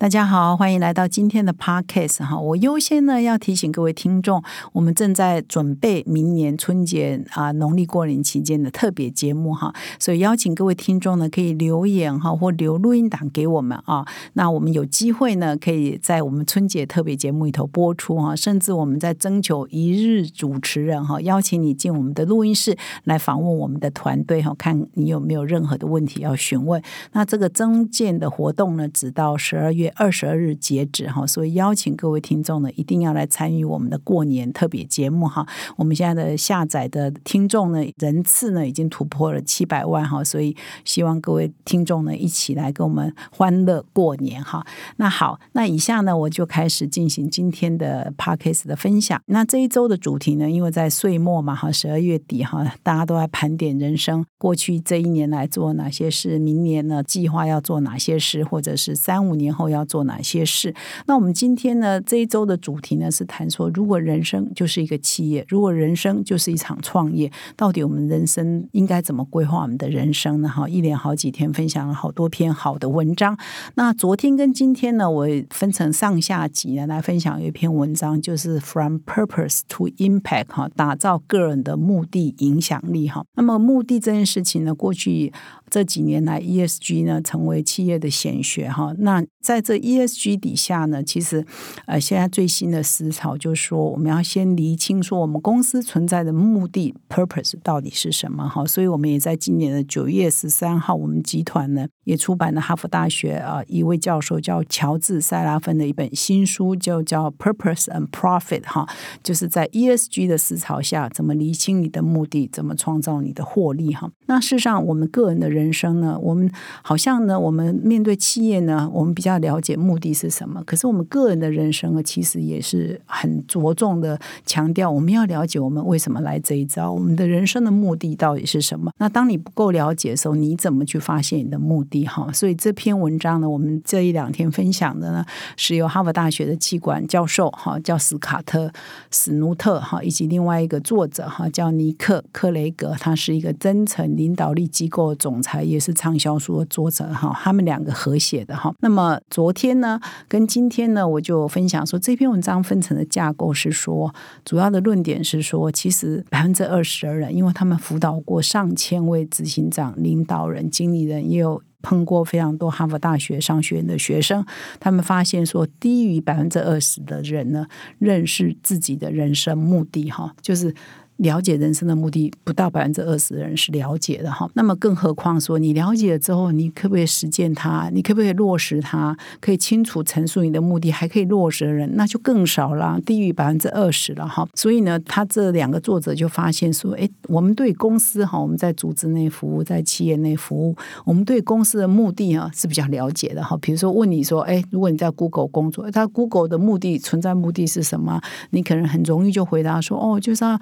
大家好，欢迎来到今天的 podcast 哈。我优先呢要提醒各位听众，我们正在准备明年春节啊农历过年期间的特别节目哈，所以邀请各位听众呢可以留言哈或留录音档给我们啊。那我们有机会呢可以在我们春节特别节目里头播出哈，甚至我们在征求一日主持人哈，邀请你进我们的录音室来访问我们的团队哈，看你有没有任何的问题要询问。那这个增建的活动呢，直到十二月。二十二日截止哈，所以邀请各位听众呢，一定要来参与我们的过年特别节目哈。我们现在的下载的听众呢，人次呢已经突破了七百万哈，所以希望各位听众呢一起来跟我们欢乐过年哈。那好，那以下呢我就开始进行今天的 p a d k a s 的分享。那这一周的主题呢，因为在岁末嘛哈，十二月底哈，大家都在盘点人生过去这一年来做哪些事，明年呢计划要做哪些事，或者是三五年后要。要做哪些事？那我们今天呢？这一周的主题呢是谈说，如果人生就是一个企业，如果人生就是一场创业，到底我们人生应该怎么规划我们的人生呢？哈，一连好几天分享了好多篇好的文章。那昨天跟今天呢，我分成上下集呢来分享一篇文章，就是 From Purpose to Impact 哈，打造个人的目的影响力哈。那么目的这件事情呢，过去。这几年来，ESG 呢成为企业的显学哈。那在这 ESG 底下呢，其实呃，现在最新的思潮就是说，我们要先厘清说我们公司存在的目的 （purpose） 到底是什么哈。所以我们也在今年的九月十三号，我们集团呢也出版了哈佛大学啊一位教授叫乔治塞拉芬的一本新书，就叫《Purpose and Profit》哈，就是在 ESG 的思潮下，怎么厘清你的目的，怎么创造你的获利哈。那事实上，我们个人的人。人生呢？我们好像呢，我们面对企业呢，我们比较了解目的是什么。可是我们个人的人生呢，其实也是很着重的强调，我们要了解我们为什么来这一招，我们的人生的目的到底是什么？那当你不够了解的时候，你怎么去发现你的目的？哈，所以这篇文章呢，我们这一两天分享的呢，是由哈佛大学的气管教授哈，叫斯卡特史努特哈，以及另外一个作者哈，叫尼克克雷格，他是一个真诚领导力机构总裁。也是畅销书的作者哈，他们两个合写的哈。那么昨天呢，跟今天呢，我就分享说这篇文章分成的架构是说，主要的论点是说，其实百分之二十的人，因为他们辅导过上千位执行长、领导人、经理人，也有碰过非常多哈佛大学商学院的学生，他们发现说，低于百分之二十的人呢，认识自己的人生目的哈，就是。了解人生的目的不到百分之二十的人是了解的哈，那么更何况说你了解了之后，你可不可以实践它？你可不可以落实它？可以清楚陈述你的目的，还可以落实的人，那就更少了，低于百分之二十了哈。所以呢，他这两个作者就发现说，哎，我们对公司哈，我们在组织内服务，在企业内服务，我们对公司的目的啊是比较了解的哈。比如说问你说，哎，如果你在 Google 工作，他 Google 的目的存在目的是什么？你可能很容易就回答说，哦，就是啊。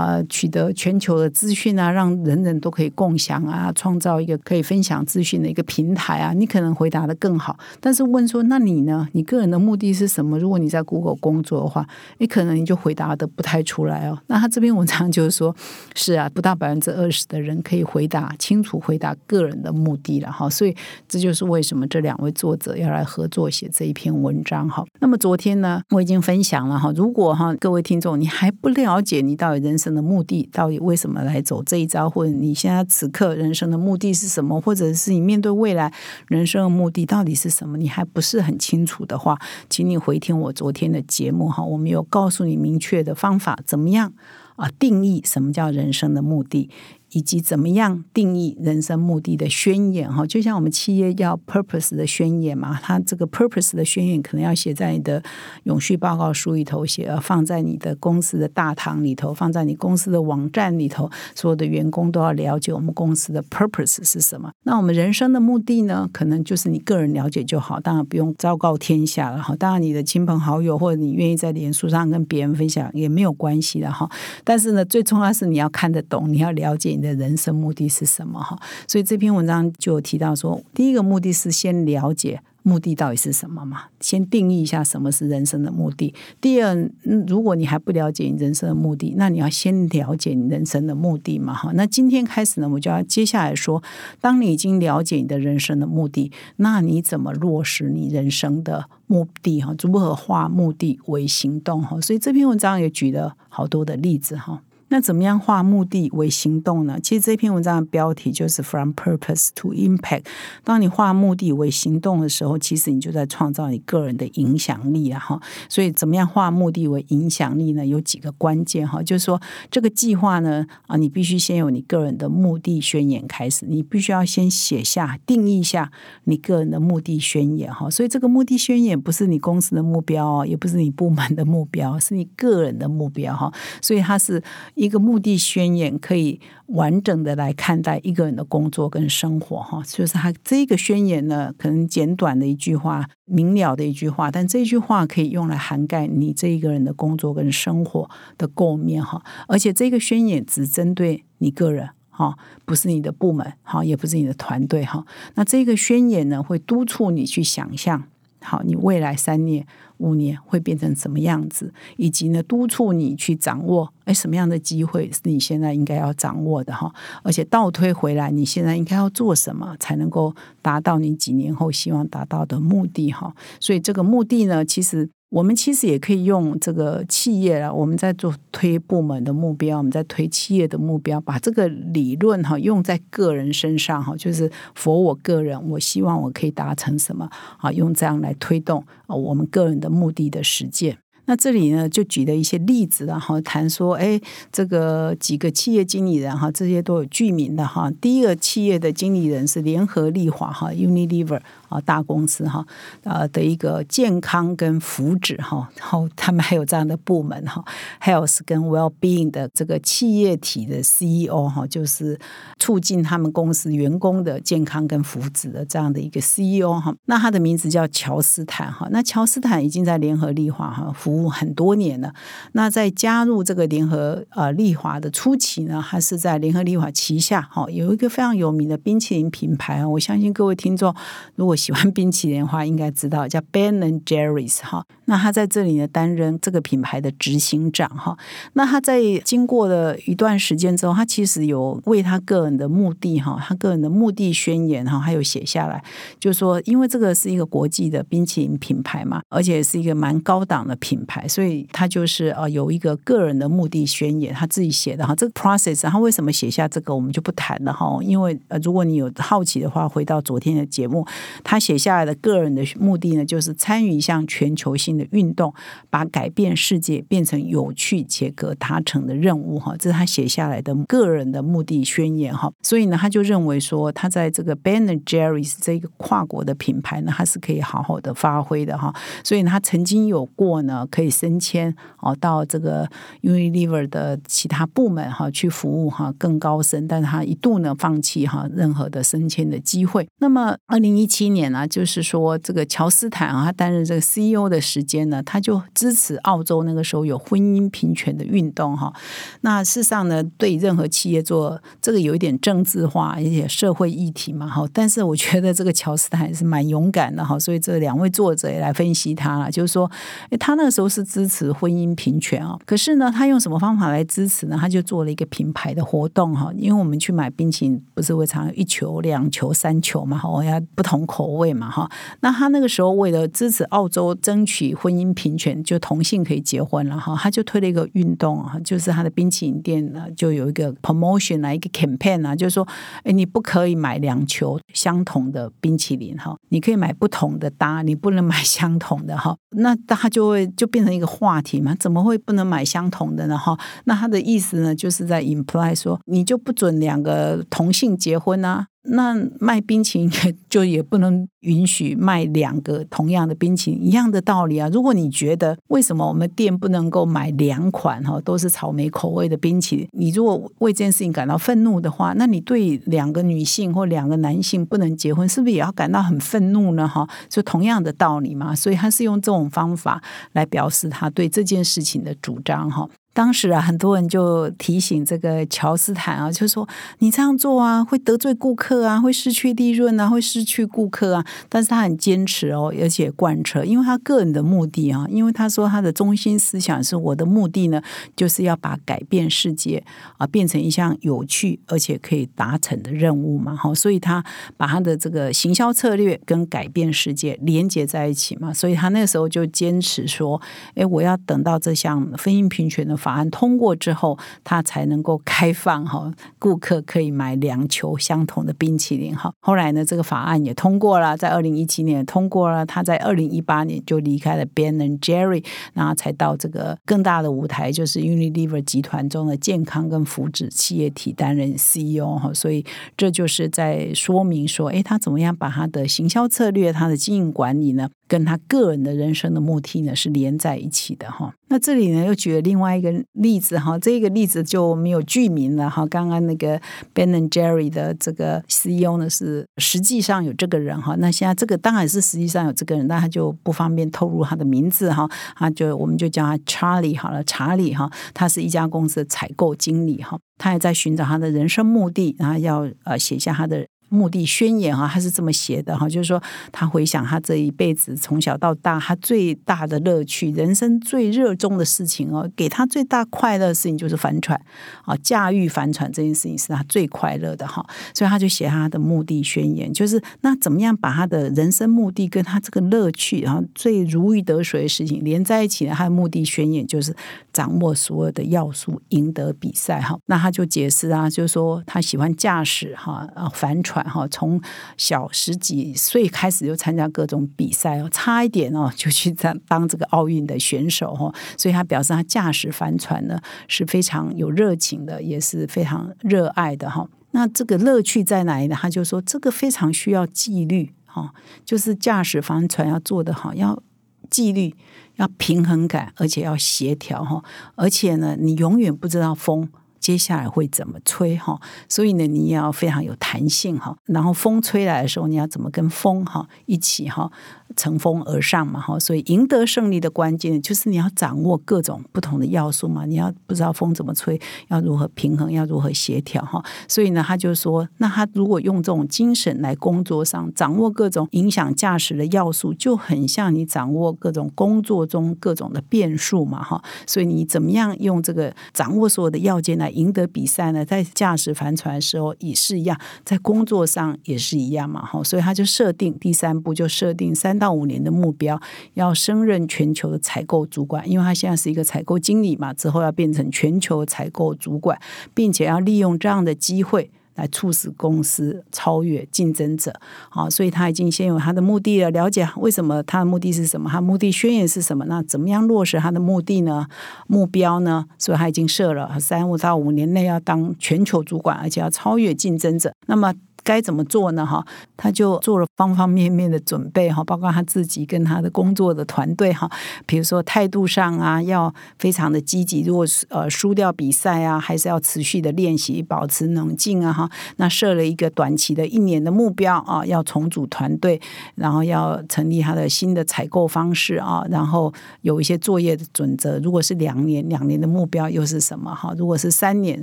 啊，取得全球的资讯啊，让人人都可以共享啊，创造一个可以分享资讯的一个平台啊，你可能回答的更好。但是问说，那你呢？你个人的目的是什么？如果你在 Google 工作的话，你可能你就回答的不太出来哦。那他这篇文章就是说，是啊，不到百分之二十的人可以回答清楚，回答个人的目的了哈。所以这就是为什么这两位作者要来合作写这一篇文章哈。那么昨天呢，我已经分享了哈。如果哈各位听众你还不了解你到底人生。的目的到底为什么来走这一招？或者你现在此刻人生的目的是什么？或者是你面对未来人生的目的到底是什么？你还不是很清楚的话，请你回听我昨天的节目哈，我们有告诉你明确的方法，怎么样啊定义什么叫人生的目的。以及怎么样定义人生目的的宣言哈，就像我们企业要 purpose 的宣言嘛，它这个 purpose 的宣言可能要写在你的永续报告书里头写，放在你的公司的大堂里头，放在你公司的网站里头，所有的员工都要了解我们公司的 purpose 是什么。那我们人生的目的呢，可能就是你个人了解就好，当然不用昭告天下了哈。当然你的亲朋好友或者你愿意在脸书上跟别人分享也没有关系的哈。但是呢，最重要是你要看得懂，你要了解。你的人生目的是什么哈。所以这篇文章就提到说，第一个目的是先了解。目的到底是什么嘛？先定义一下什么是人生的目的。第二，如果你还不了解你人生的目的，那你要先了解你人生的目的嘛？哈，那今天开始呢，我就要接下来说，当你已经了解你的人生的目的，那你怎么落实你人生的目的？哈，如何化目的为行动？哈，所以这篇文章也举了好多的例子哈。那怎么样化目的为行动呢？其实这篇文章的标题就是 From Purpose to Impact。当你化目的为行动的时候，其实你就在创造你个人的影响力啊！哈，所以怎么样化目的为影响力呢？有几个关键哈，就是说这个计划呢啊，你必须先有你个人的目的宣言开始，你必须要先写下定义下你个人的目的宣言哈。所以这个目的宣言不是你公司的目标哦，也不是你部门的目标，是你个人的目标哈。所以它是。一个目的宣言可以完整的来看待一个人的工作跟生活，哈，就是他这个宣言呢，可能简短的一句话，明了的一句话，但这句话可以用来涵盖你这一个人的工作跟生活的构面，哈，而且这个宣言只针对你个人，哈，不是你的部门，哈，也不是你的团队，哈，那这个宣言呢，会督促你去想象。好，你未来三年、五年会变成什么样子？以及呢，督促你去掌握，哎，什么样的机会是你现在应该要掌握的哈？而且倒推回来，你现在应该要做什么，才能够达到你几年后希望达到的目的哈？所以这个目的呢，其实。我们其实也可以用这个企业啊，我们在做推部门的目标，我们在推企业的目标，把这个理论哈用在个人身上哈，就是佛我个人，我希望我可以达成什么啊，用这样来推动啊我们个人的目的的实践。那这里呢，就举了一些例子，然后谈说，哎，这个几个企业经理人哈，这些都有具名的哈。第一个企业的经理人是联合利华哈，Unilever。啊，大公司哈，呃的一个健康跟福祉哈，然后他们还有这样的部门哈，health 跟 well being 的这个企业体的 CEO 哈，就是促进他们公司员工的健康跟福祉的这样的一个 CEO 哈。那他的名字叫乔斯坦哈。那乔斯坦已经在联合利华哈服很多年了。那在加入这个联合呃利华的初期呢，他是在联合利华旗下哈有一个非常有名的冰淇淋品牌。我相信各位听众如果喜欢冰淇淋的话，应该知道叫 Ben and Jerry's 哈。那他在这里呢，担任这个品牌的执行长哈。那他在经过了一段时间之后，他其实有为他个人的目的哈，他个人的目的宣言哈，还有写下来，就是说，因为这个是一个国际的冰淇淋品牌嘛，而且是一个蛮高档的品牌，所以他就是呃有一个个人的目的宣言，他自己写的哈。这个 process 他为什么写下这个，我们就不谈了哈。因为呃，如果你有好奇的话，回到昨天的节目。他写下来的个人的目的呢，就是参与一项全球性的运动，把改变世界变成有趣且可达成的任务哈。这是他写下来的个人的目的宣言哈。所以呢，他就认为说，他在这个 Ben and Jerry's 这个跨国的品牌呢，他是可以好好的发挥的哈。所以他曾经有过呢，可以升迁哦，到这个 Unilever 的其他部门哈去服务哈，更高升。但是他一度呢，放弃哈任何的升迁的机会。那么，二零一七年。年呢，就是说这个乔斯坦啊，他担任这个 CEO 的时间呢，他就支持澳洲那个时候有婚姻平权的运动哈。那事实上呢，对任何企业做这个有一点政治化，而且社会议题嘛哈。但是我觉得这个乔斯坦还是蛮勇敢的哈。所以这两位作者也来分析他了，就是说，他那个时候是支持婚姻平权啊。可是呢，他用什么方法来支持呢？他就做了一个品牌的活动哈。因为我们去买冰淇淋，不是会常一球、两球、三球嘛哈，我要不同口。味嘛哈，那他那个时候为了支持澳洲争取婚姻平权，就同性可以结婚了哈，他就推了一个运动啊，就是他的冰淇淋店呢就有一个 promotion 啊，一个 campaign 啊，就是说，哎，你不可以买两球相同的冰淇淋哈，你可以买不同的搭，你不能买相同的哈。那他就会就变成一个话题嘛，怎么会不能买相同的呢哈？那他的意思呢，就是在 imply 说，你就不准两个同性结婚啊。那卖冰淇淋 就也不能允许卖两个同样的冰淇淋，一样的道理啊。如果你觉得为什么我们店不能够买两款哈都是草莓口味的冰淇淋，你如果为这件事情感到愤怒的话，那你对两个女性或两个男性不能结婚，是不是也要感到很愤怒呢？哈，就同样的道理嘛。所以他是用这种方法来表示他对这件事情的主张哈。当时啊，很多人就提醒这个乔斯坦啊，就说你这样做啊，会得罪顾客啊，会失去利润啊，会失去顾客啊。但是他很坚持哦，而且贯彻，因为他个人的目的啊，因为他说他的中心思想是我的目的呢，就是要把改变世界啊变成一项有趣而且可以达成的任务嘛。好，所以他把他的这个行销策略跟改变世界连接在一起嘛。所以他那时候就坚持说，哎，我要等到这项婚姻平权的。法案通过之后，他才能够开放哈，顾客可以买两球相同的冰淇淋哈。后来呢，这个法案也通过了，在二零一七年通过了。他在二零一八年就离开了 Ben and Jerry，然后才到这个更大的舞台，就是 Unilever 集团中的健康跟福祉企业体担任 CEO 哈。所以这就是在说明说，哎，他怎么样把他的行销策略、他的经营管理呢？跟他个人的人生的目的呢是连在一起的哈。那这里呢又举了另外一个例子哈，这个例子就没有剧名了哈。刚刚那个 Ben and Jerry 的这个 CEO 呢是实际上有这个人哈。那现在这个当然是实际上有这个人，但他就不方便透露他的名字哈。他就我们就叫他 Charlie 好了，查理哈。他是一家公司的采购经理哈。他也在寻找他的人生目的，然后要呃写下他的。目的宣言哈，他是这么写的哈，就是说他回想他这一辈子从小到大，他最大的乐趣，人生最热衷的事情哦，给他最大快乐的事情就是帆船啊，驾驭帆船这件事情是他最快乐的哈，所以他就写他的目的宣言，就是那怎么样把他的人生目的跟他这个乐趣，然后最如鱼得水的事情连在一起呢？他的目的宣言就是掌握所有的要素，赢得比赛哈。那他就解释啊，就是说他喜欢驾驶哈啊帆船。哈，从小十几岁开始就参加各种比赛哦，差一点哦就去当当这个奥运的选手哈，所以他表示他驾驶帆船呢是非常有热情的，也是非常热爱的哈。那这个乐趣在哪里呢？他就说这个非常需要纪律哈，就是驾驶帆船要做得好，要纪律，要平衡感，而且要协调哈，而且呢，你永远不知道风。接下来会怎么吹哈？所以呢，你也要非常有弹性哈。然后风吹来的时候，你要怎么跟风哈一起哈？乘风而上嘛，哈，所以赢得胜利的关键就是你要掌握各种不同的要素嘛。你要不知道风怎么吹，要如何平衡，要如何协调，哈。所以呢，他就说，那他如果用这种精神来工作上，掌握各种影响驾驶的要素，就很像你掌握各种工作中各种的变数嘛，哈。所以你怎么样用这个掌握所有的要件来赢得比赛呢？在驾驶帆船的时候也是一样，在工作上也是一样嘛，哈。所以他就设定第三步，就设定三。到五年的目标，要升任全球的采购主管，因为他现在是一个采购经理嘛，之后要变成全球采购主管，并且要利用这样的机会来促使公司超越竞争者。好，所以他已经先有他的目的了，了解为什么他的目的是什么，他目的宣言是什么？那怎么样落实他的目的呢？目标呢？所以他已经设了三五到五年内要当全球主管，而且要超越竞争者。那么该怎么做呢？哈，他就做了方方面面的准备哈，包括他自己跟他的工作的团队哈，比如说态度上啊，要非常的积极。如果呃输掉比赛啊，还是要持续的练习，保持冷静啊哈。那设了一个短期的一年的目标啊，要重组团队，然后要成立他的新的采购方式啊，然后有一些作业的准则。如果是两年，两年的目标又是什么哈？如果是三年，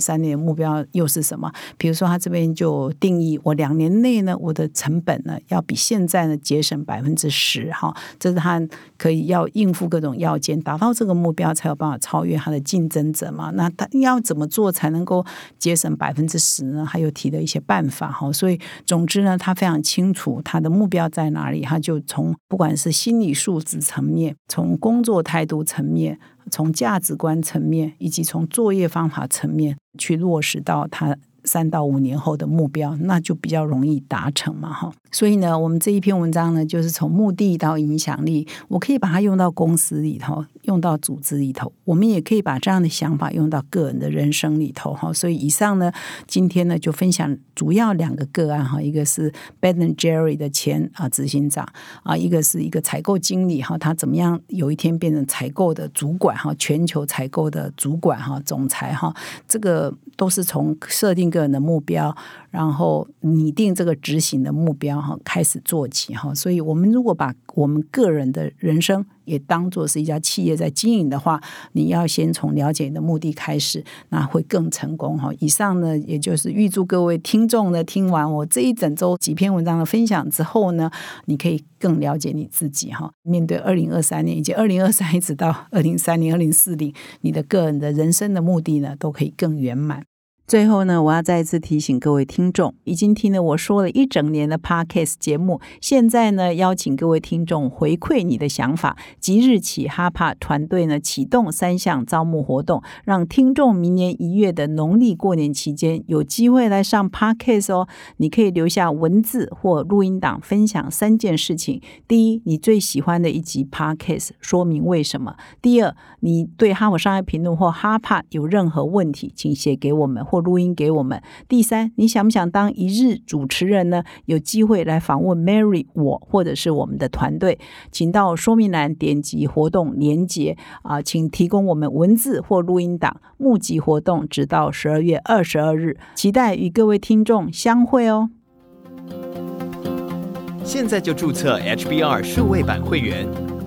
三年目标又是什么？比如说他这边就定义。我两年内呢，我的成本呢要比现在呢节省百分之十哈，这是他可以要应付各种要件，达到这个目标才有办法超越他的竞争者嘛。那他要怎么做才能够节省百分之十呢？还有提的一些办法哈。所以总之呢，他非常清楚他的目标在哪里，他就从不管是心理素质层面，从工作态度层面，从价值观层面，以及从作业方法层面去落实到他。三到五年后的目标，那就比较容易达成嘛，哈。所以呢，我们这一篇文章呢，就是从目的到影响力，我可以把它用到公司里头，用到组织里头，我们也可以把这样的想法用到个人的人生里头，哈。所以以上呢，今天呢就分享主要两个个案，哈，一个是 Ben Jerry 的前啊执行长啊，一个是一个采购经理，哈，他怎么样有一天变成采购的主管，哈，全球采购的主管，哈，总裁，哈，这个都是从设定。个人的目标，然后拟定这个执行的目标哈，开始做起哈。所以，我们如果把我们个人的人生也当做是一家企业在经营的话，你要先从了解你的目的开始，那会更成功哈。以上呢，也就是预祝各位听众呢，听完我这一整周几篇文章的分享之后呢，你可以更了解你自己哈。面对二零二三年以及二零二三一直到二零三零、二零四零，你的个人的人生的目的呢，都可以更圆满。最后呢，我要再次提醒各位听众，已经听了我说了一整年的 Podcast 节目，现在呢，邀请各位听众回馈你的想法。即日起，哈帕团队呢启动三项招募活动，让听众明年一月的农历过年期间有机会来上 Podcast 哦。你可以留下文字或录音档，分享三件事情：第一，你最喜欢的一集 Podcast，说明为什么；第二，你对哈佛商业评论或哈帕有任何问题，请写给我们或。录音给我们。第三，你想不想当一日主持人呢？有机会来访问 Mary 我，或者是我们的团队，请到说明栏点击活动连接啊，请提供我们文字或录音档。募集活动直到十二月二十二日，期待与各位听众相会哦。现在就注册 HBR 数位版会员，